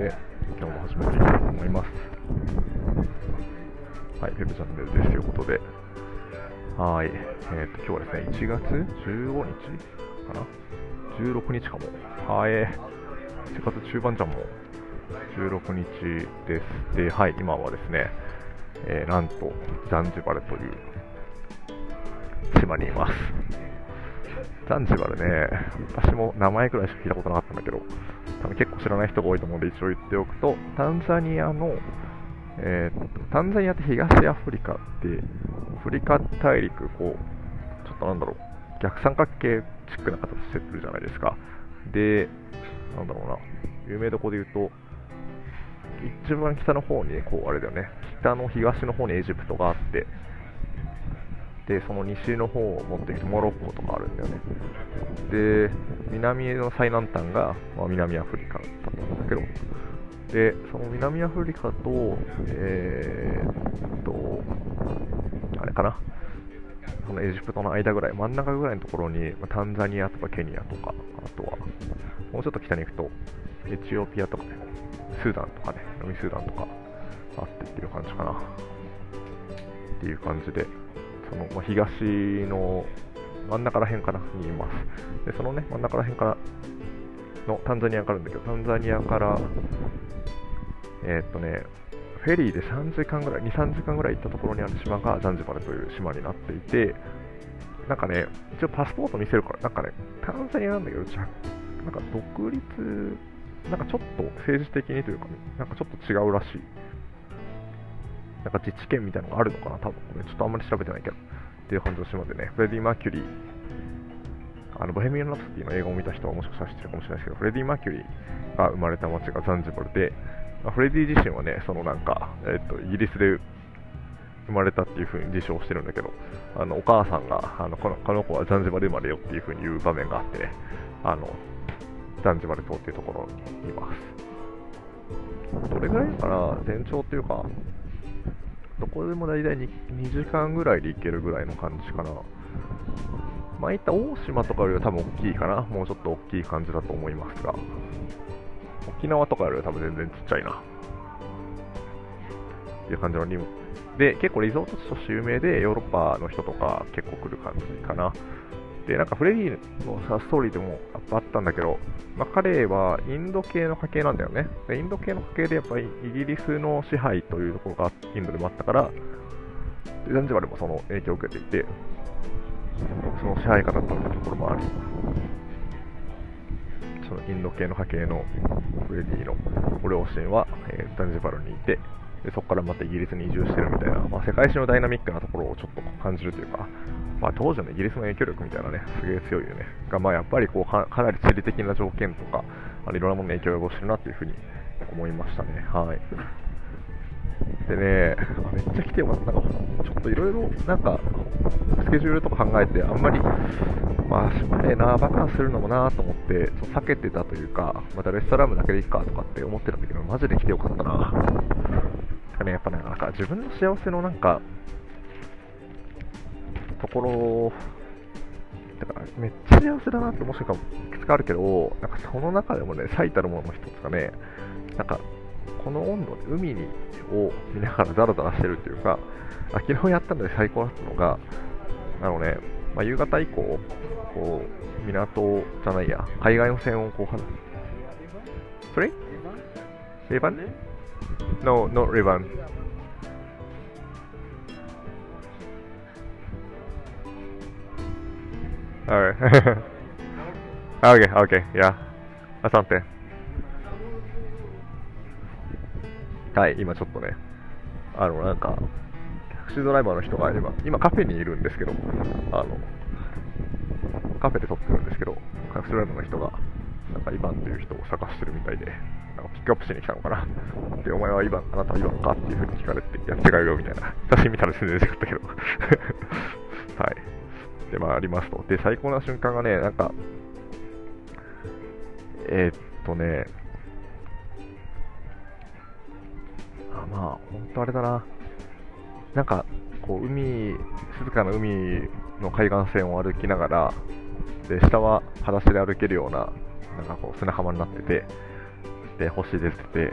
けて、今日も始めていきたいと思います。はい、ウェブチャンネルですということで、はい、えー、と今日はですね、1月15日かな ?16 日かも。はい、1月中盤じゃんもう。16日です。で、はい、今はですね、えーなんと、ザンジバルという島にいます。ザンジバルね、私も名前くらいしか聞いたことなかったんだけど、多分結構知らない人が多いと思うので一応言っておくと、タンザニアの、えーっとタンザニアって東アフリカって、アフリカ大陸、こう、ちょっとなんだろう、逆三角形チックな形してるじゃないですか。で、なんだろうな、有名どこで言うと、一番北の方に、こう、あれだよね、北の東の方にエジプトがあって、で、その西の方を持っていくとモロッコとかあるんだよね。で、南の最南端が、まあ、南アフリカだったんだけど、で、その南アフリカと、えーっと、あれかな、そのエジプトの間ぐらい、真ん中ぐらいのところに、まあタンザニアとかケニアとか、あとは、もうちょっと北に行くと、エチオピアとかね、スーダンとかね、南スーダンとかあってっていう感じかな。っていう感じで、その、まあ、東の真ん中ら辺かなにいます。で、そのね、真ん中ら辺からのタンザニアからあるんだけど、タンザニアから、えーっとね、フェリーで3時間ぐらい、2、3時間ぐらい行ったところにある島がザンジバルという島になっていて、なんかね、一応パスポート見せるから、なんかね、タンザニアなんだけど、なんか独立、なんかちょっと政治的にというか、なんかちょっと違うらしい。なんか自治権みたいなのがあるのかな、多分、ちょっとあんまり調べてないけど、っていう感じの島でね、フレディ・マーキュリー、あのボヘミアン・ラプソディの映画を見た人はもしかしたら知ってるかもしれないですけど、フレディ・マーキュリーが生まれた街がザンジバルで、まあフレディ自身はね、そのなんか、えっと、イギリスで生まれたっていう風に自称してるんだけど、あのお母さんがあのこのこの子はザンジバル生まれよっていう風に言う場面があってね、あのザンジバル島っていうところにいます。どれぐらいかな、全長っていうか、どこでも大体 2, 2時間ぐらいで行けるぐらいの感じかな。まあ、いった大島とかよりは多分大きいかな。もうちょっと大きい感じだと思いますが。沖縄とかよりは多分全然ちっちゃいな。っていう感じのリム。で、結構リゾート地として有名で、ヨーロッパの人とか結構来る感じかな。で、なんかフレディのさストーリーでもあったんだけど、まあ、彼はインド系の家系なんだよね。インド系の家系でやっぱりイギリスの支配というところがインドでもあったから、でザンジバルもその影響を受けていて、その支配下だったというところもあり、そのインド系の家系のフレディのご両親は、えーザンジバルにいて、でそこからまたイギリスに移住してるみたいな、まあ、世界史のダイナミックなところをちょっと感じるというか、まあ、当時のイギリスの影響力みたいなね、すげえ強いよね。が、まあ、やっぱりこうかなり地理的な条件とか、あいろんなものに影響を及ぼしてるなっていうふうに思いましたね。はい。でね、めっちゃ来てよかった。なんか、ちょっといろいろ、なんか、スケジュールとか考えて、あんまり、まあ、しまえな、バカンするのもなと思って、ちょっと避けてたというか、またレストランだけでいいかとかって思ってたんだけど、マジで来てよかったな。ね、やっぱね、なんか自分の幸せのなんか、ところ、だからめっちゃ幸せだなってもしかいくつかあるけど、なんかその中でもね、最たるものの一つがね、なんか、この温度で海にを見ながらザラザラしてるっていうか、あ昨日やったので最高だったのが、あのね、まあ、夕方以降、こう、港じゃないや、海岸線をこう、は Sorry? Ribbon? No, no. Alright. okay, okay, yeah. Asante. はい、今ちょっとね、あの、なんか、タクシードライバーの人が今、今カフェにいるんですけど、あの、カフェで撮ってるんですけど、タクシードライバーの人が、なんかイバンという人を探してるみたいで、なんかピックアップしに来たのかな。で、お前はイバン、あなたはイバンかっていうふうに聞かれて、いや、違うよみたいな。写真見たら全然違ったけど。はい。で、まあ、りますと。で、最高な瞬間がね、なんか、えー、っとね、あまあ、本当あれだな。なんか、こう、海、静かな海の海岸線を歩きながら、で、下は裸足で歩けるような、なんかこう、砂浜になってて、で、星出てて、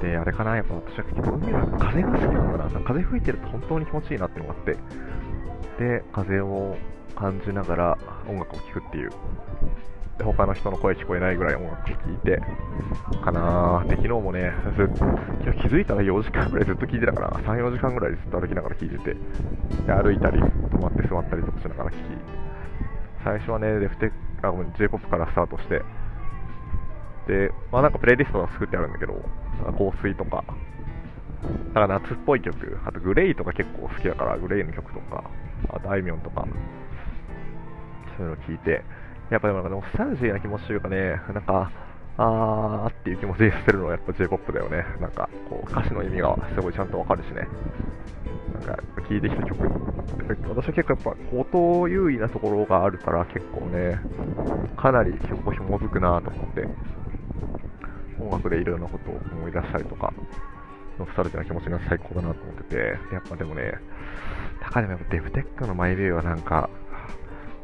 で、あれかな、やっぱ私は結構海は風が好きなんだな。風吹いてると本当に気持ちいいなっていうのがあって、で、風を感じながら音楽を聴くっていう。で、他の人の声聞こえないぐらい音楽を聴いて、かなーで、昨日もね、ずっと、気づいたら4時間ぐらいずっと聴いてたから、3、4時間ぐらいずっと歩きながら聴いてて、で、歩いたり、止まって座ったりとかしながら聴き、最初はね、レフテあ、ごめん、J-POP からスタートして、で、まあなんかプレイリストが作ってあるんだけど、香水とか、なんか夏っぽい曲、あとグレイとか結構好きだから、グレイの曲とか、あとあいみょんとか、そういうの聞いて、やっぱりなんかノスタルジーな気持ちというかね、なんか、あーっていう気持ちにさせるのはやっぱ J-POP だよね。なんか、こう、歌詞の意味がすごいちゃんとわかるしね。なんか、聴いてきた曲、私は結構やっぱ音優位なところがあるから結構ね、かなり曲を紐づくなと思って、音楽でいろんなことを思い出したりとか、ノスタルジーな気持ちが最高だなと思ってて、やっぱでもね、高でもやっぱデフテックのマイウェイはなんか、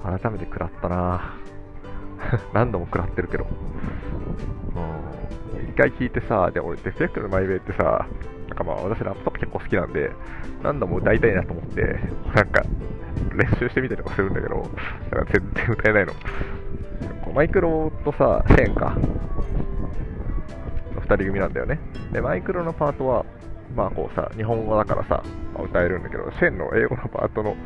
改めて食らったな 何度も食らってるけど。うん。一回聞いてさ、で、俺デフテックのマイウェイってさ、なんかまあ私ラップとか結構好きなんで、何度も歌いたいなと思って、なんか練習してみたりとかするんだけど、なんか全然歌えないの。マイクロとさ、シェーンか。人組なんだよね。で、マイクロのパートは、まあこうさ、日本語だからさ、まあ、歌えるんだけど、シェンの英語のパートの、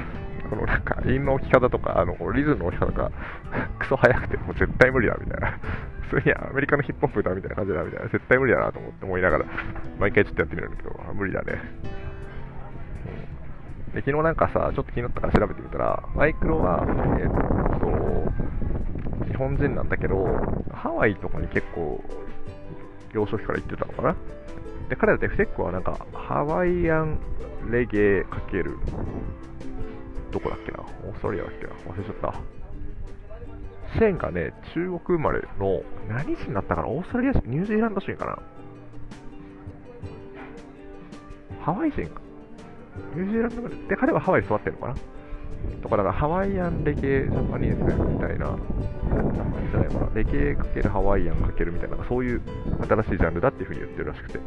このなんか、韻の置き方とか、あの、リズムの置き方が、クソ速くて、もう絶対無理だ、みたいな。普通にアメリカのヒップホップ歌みたいな感じだ、みたいな。絶対無理だなと思って思いながら、毎回ちょっとやってみるんだけど、無理だね。で昨日なんかさ、ちょっと気になったから調べてみたら、マイクロは、えー、っと、日本人なんだけど、ハワイとかに結構、幼少期から行ってたのかな。で、彼らデフテックはなんか、ハワイアンレゲエかける、どこだっけな。オーストラリアだっけな。忘れちゃった。シェンがね、中国生まれの、何人だったかな。オーストラリア人、ニュージーランド人かな。ハワイ人か。ニュージーランドで、彼はハワイで育ってるのかな。とか、だからハワイアンレゲエジャパニーズみたいな、じゃないかな、レゲエかけるハワイアンかけるみたいな、そういう新しいジャンルだっていうふうに言ってるらしくて。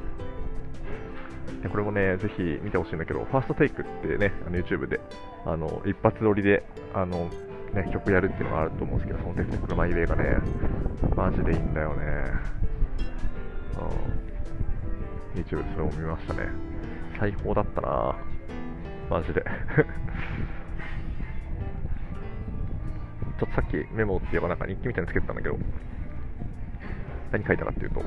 これもね、ぜひ見てほしいんだけど、ファーストテイクってね、あの YouTube で、あの、一発撮りで、あの、ね、曲やるっていうのがあると思うんですけど、そのテクニックのマイウェイがね、マジでいいんだよね。うん。YouTube でそれを見ましたね。最高だったなマジでちょっとさっきメモっていうかなんか日記みたいにつけてたんだけど、何書いたかっていうと、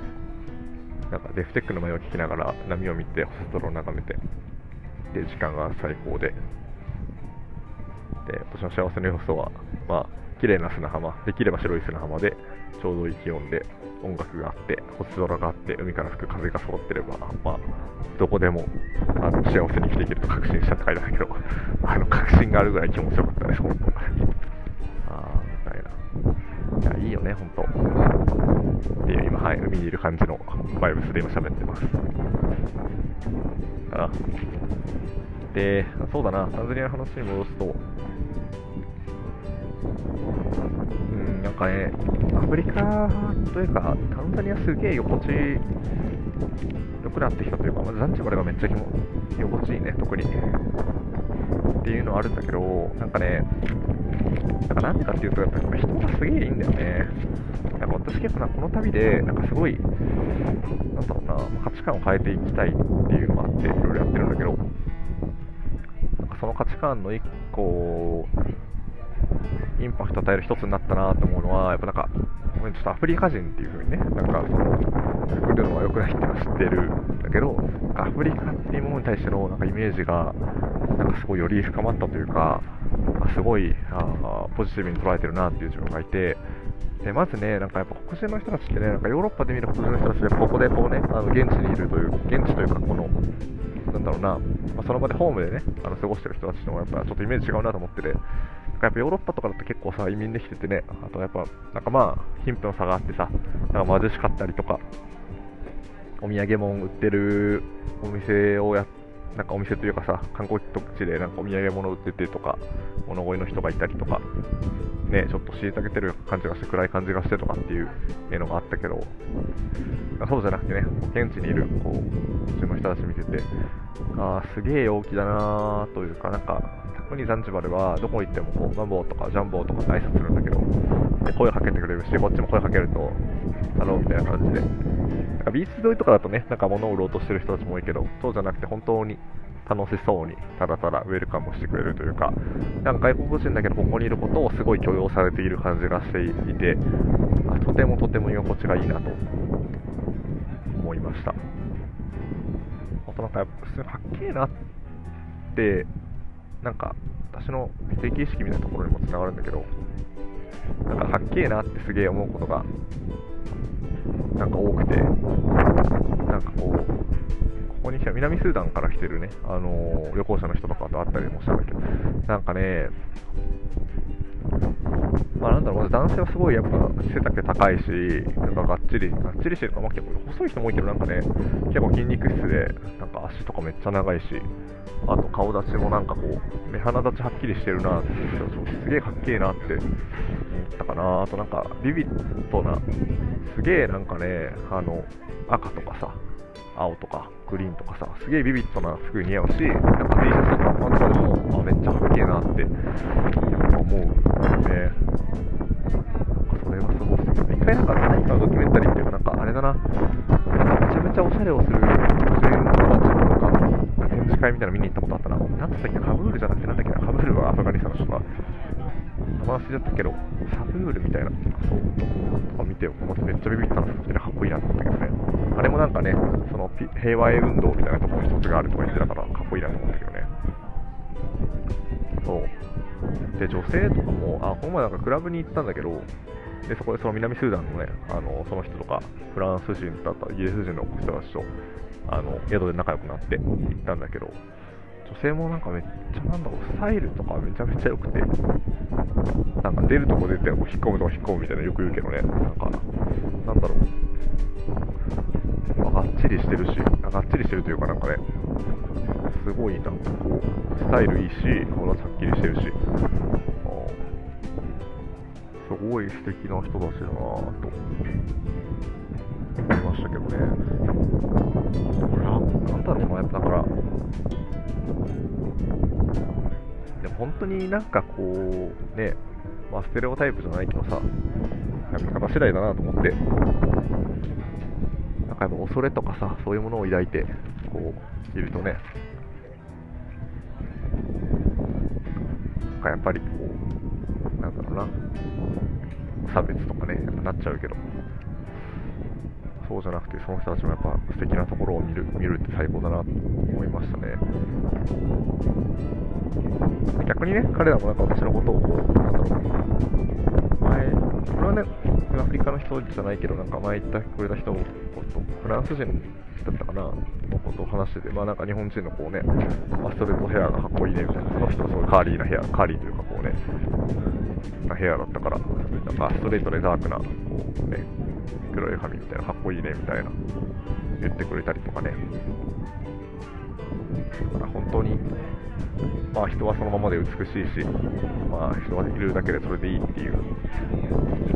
なんかデフテックの前を聞きながら波を見て、星空を眺めて、で、時間が最高で、で、私の幸せの要素は、まあ、綺麗な砂浜、できれば白い砂浜で、ちょうどいい気温で、音楽があって、星空があって、海から吹く風が揃ってれば、まあ、どこでもあの幸せに生きていけると確信したって書いてあるけど、あの確信があるぐらい気持ちよかったです、本当。いや、いいよね、ほんと。っていう、今、はい、海にいる感じのバイブスで今喋ってます。あで、そうだな、タンザニアの話に戻すと、うん、なんかね、アフリカというか、タンザニアすげえ心地良くなってきたというか、まずザンジバルがめっちゃ気も心地いいね、特に。っていうのはあるんだけど、なんかね、なんかなんでかっていうと、やっぱ人がすげえいいんだよね。なんか私結構なこの旅で、なんかすごい、なんだろうな、価値観を変えていきたいっていうのがあって、いろいろやってるんだけど、なんかその価値観の一個、インパクト与える一つになったなと思うのは、やっぱなんか、ちょっとアフリカ人っていう風にね、なんかその、作るのは良くないっていうのは知ってるんだけど、アフリカっていうものに対してのなんかイメージが、なんかすごいより深まったというか、すごいあポジティブに捉えてるなっていう自分がいて、でまずね、なんかやっぱ黒人の人たちってね、なんかヨーロッパで見る黒人の人たちで、ここでこうね、あの現地にいるという、現地というか、この、なんだろうな、まあ、その場でホームでね、あの過ごしてる人たちのやっぱちょっとイメージ違うなと思ってて、やっぱヨーロッパとかだと結構さ、移民できててね、あとやっぱ、なんかまあ、貧富の差があってさ、なんか貧しかったりとか、お土産物売ってるお店をやなんかお店というかさ、観光地でなんかお土産物売っててとか、物乞いの人がいたりとか、ね、ちょっと虐げてる感じがして、暗い感じがしてとかっていうのがあったけど、そうじゃなくてね、現地にいるこう普通の人たち見てて、あすげえ陽気だなというか、なんか、特にザンジバルはどこ行ってもこうマンボウとかジャンボウとか挨拶するんだけど、で声かけてくれるし、こっちも声かけると、ハローみたいな感じで、なんかビーチ沿いとかだとね、なんか物を売ろうとしてる人たちも多いけど、そうじゃなくて本当に楽しそうに、ただただウェルカムしてくれるというか、なんか外国人だけどここにいることをすごい許容されている感じがしていて、あとてもとても居心地がいいなと思いました。あとなんかやっぱ普通にかっけえなって、なんか私の定期意識みたいなところにもつながるんだけど、なんかかっけえなってすげえ思うことがなんか多くて、なんかこう、ここに来た南スーダンから来てるね、あのー旅行者の人とかと会ったりもしたんだけど、なんかね、まあなんだろう、まず男性はすごいやっぱ背丈高いし、なんかがっちり、がっちりしてるか、まあ結構細い人も多いけど、なんかね、結構筋肉質で、なんか足とかめっちゃ長いし、あと顔立ちもなんかこう、目鼻立ちはっきりしてるなって、すげえかっけえなってったかな。あとなんか、ビビッドな、すげえなんかね、あの、赤とかさ、青とかグリーンとかさ、すげえビビッドな服似合うし、なんか T シャツとかパンとかでも、あ、めっちゃかっけえなって、やっぱ思うよね。なんかそれはすごい素敵。一回なんか何かドキュメンタリーっていうか、なんかあれだな、なんかめちゃめちゃおしゃれをする女性の人たちのなんか展示会みたいなの見に行ったことあったな。なんつったっけ、カブールじゃなくてなんだっけな、カブールは名前忘れちゃったけど、サブールみたいな、そう、とか見て、思ってめっちゃビビったの、それかっこいいなと思ったけどね。あれもなんかね、その平和へ運動みたいなとこに一つがあるとか言ってたから、かっこいいなと思ったけどね。そう。で、女性とかも、あ、この前なんかクラブに行ったんだけど、で、そこでその南スーダンのね、あの、その人とか、フランス人だったイギリス人の人たちと、あの、宿で仲良くなって行ったんだけど、女性もなんかめっちゃなんだろう、スタイルとかめちゃめちゃ良くて、なんか出るとこ出て、こう引っ込むとこ引っ込むみたいなよく言うけどね、なんか、なんだろう、まあがっちりしてるし、あがっちりしてるというかなんかね、すごいなんかこう、スタイルいいし、顔立ちはっきりしてるし、あすごい素敵な人たちだなぁと思いましたけどね。なんだろうな、やっぱだから、でも本当になんかこう、ね、まあステレオタイプじゃないけどさ、見方次第だなと思って、なんかやっぱ恐れとかさ、そういうものを抱いて、こう、いるとね、なんかやっぱりこう、なんだろうな、差別とかね、やっぱなっちゃうけど、そうじゃなくて、その人たちもやっぱ素敵なところを見る見るって最高だなと思いましたね。逆にね、彼らもなんか私のことをこう、なんだろう、前、これはね、アフリカの人じゃないけど、なんか前言ってくれた人と、フランス人だったかな、のことを話してて、まあなんか日本人のこうね、まあストレートヘアがかっこいいねみたいな、その人はすごいカーリーなヘア、カーリーというかこうね、なヘアだったから、なんかストレートでダークな、こうね、黒い髪みたいな、かっこいいねみたいな、言ってくれたりとかね。だから本当に、まあ人はそのままで美しいし、まあ人がいるだけでそれでいいっていう、ね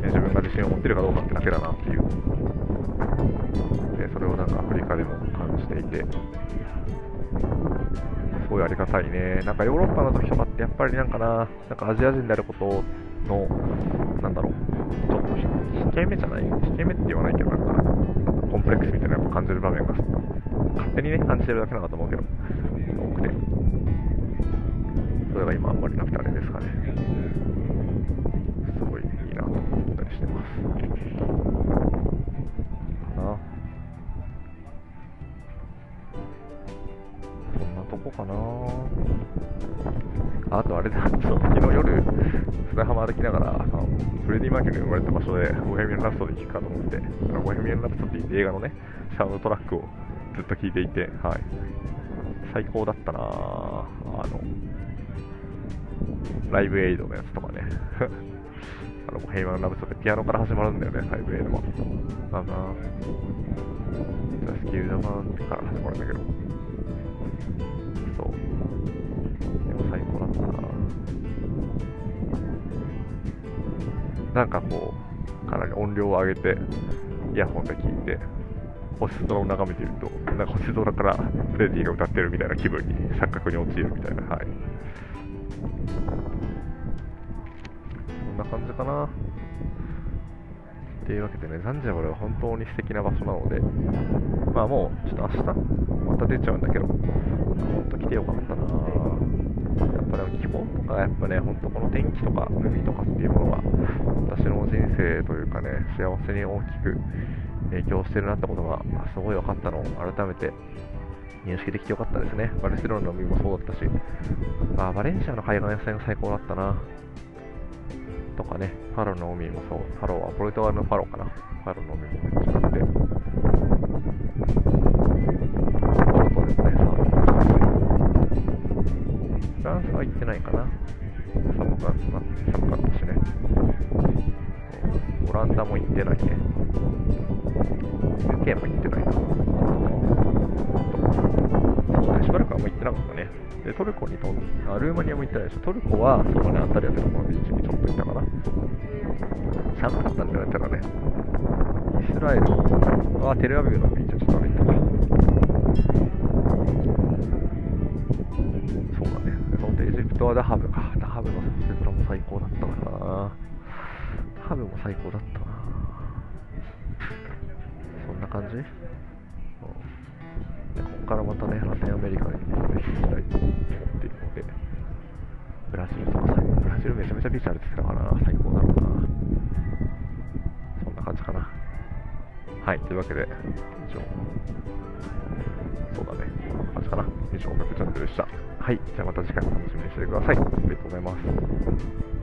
自分が自信を持ってるかどうかってだけだなっていう、でそれをなんかアフリカでも感じていて、すごいありがたいね。なんかヨーロッパの時とかってやっぱりなんかな、なんかアジア人であることの、なんだろう、ちょっと引け目じゃない引け目って言わないけど、なんか、コンプレックスみたいなのやっぱ感じる場面が、勝手にね、感じてるだけなのかと思うけど、多くて。それが今あんまりなくてあれですかね。すごいいいなと思ったりしてます。かな。そんなとこかなあとあれだ、そう昨日夜、砂浜歩きながら、あのフレディ・マーキュリーが生まれた場所で、ボヘミアン・ラプソディ聴くかと思って、ボヘミアン・ラプソディって映画のね、サウンドトラックをずっと聴いていて、はい。最高だったなあの、ライブエイドのやつとかね。あの、ボヘミアン・ラプソディ、ピアノから始まるんだよね、ライブエイドは。なんだなジャスキル・ザ・マンから始まるんだけど。そう。でも最高だったななんかこう、かなり音量を上げて、イヤホンで聞いて、星空を眺めていると、なんか星空からフレディが歌ってるみたいな気分に、錯覚に陥るみたいな、はい。そんな感じかな。っていうわけでね、ザンジバルは本当に素敵な場所なので、まあもう、ちょっと明日、また出ちゃうんだけど、本当来てよかったなぱでも気候とか、やっぱね、本当この天気とか海とかっていうものが、私の人生というかね、幸せに大きく影響してるなってことが、すごい分かったのを改めて認識できてよかったですね。バルセロナの海もそうだったし、あバレンシアの海岸野菜が最高だったな。とかね、ファロの海もそう、ファロはポルトガルのファロかな。ファロの海もめっちゃランダも行ってないね。UK も行ってないな。そうね、しばらくはもう行ってなかったね。で、トルコに飛んあ、ルーマニアも行ってないでしょ。トルコは、そうだね、アンタリアってとこのビーチにちょっと行ったかな。寒かったんだよね、ただね。イスラエルはテルアビブのビーチはちょっと歩いたか。そうだね。で、そのエジプトはダハブか。ダハブの星空も最高だった。最高だった。そんな感じ、でここからまたね、ラテンアメリカにぜひ行きたいと思っているので、ブラジルとか。ブラジルめちゃめちゃビーチあるって言ってたから最高だろうな。そんな感じかな。はい、というわけで、以上。そうだね。こんな感じかな。以上、音楽チャンネルでした。はい、じゃあまた次回も楽しみにしてください。ありがとうございます。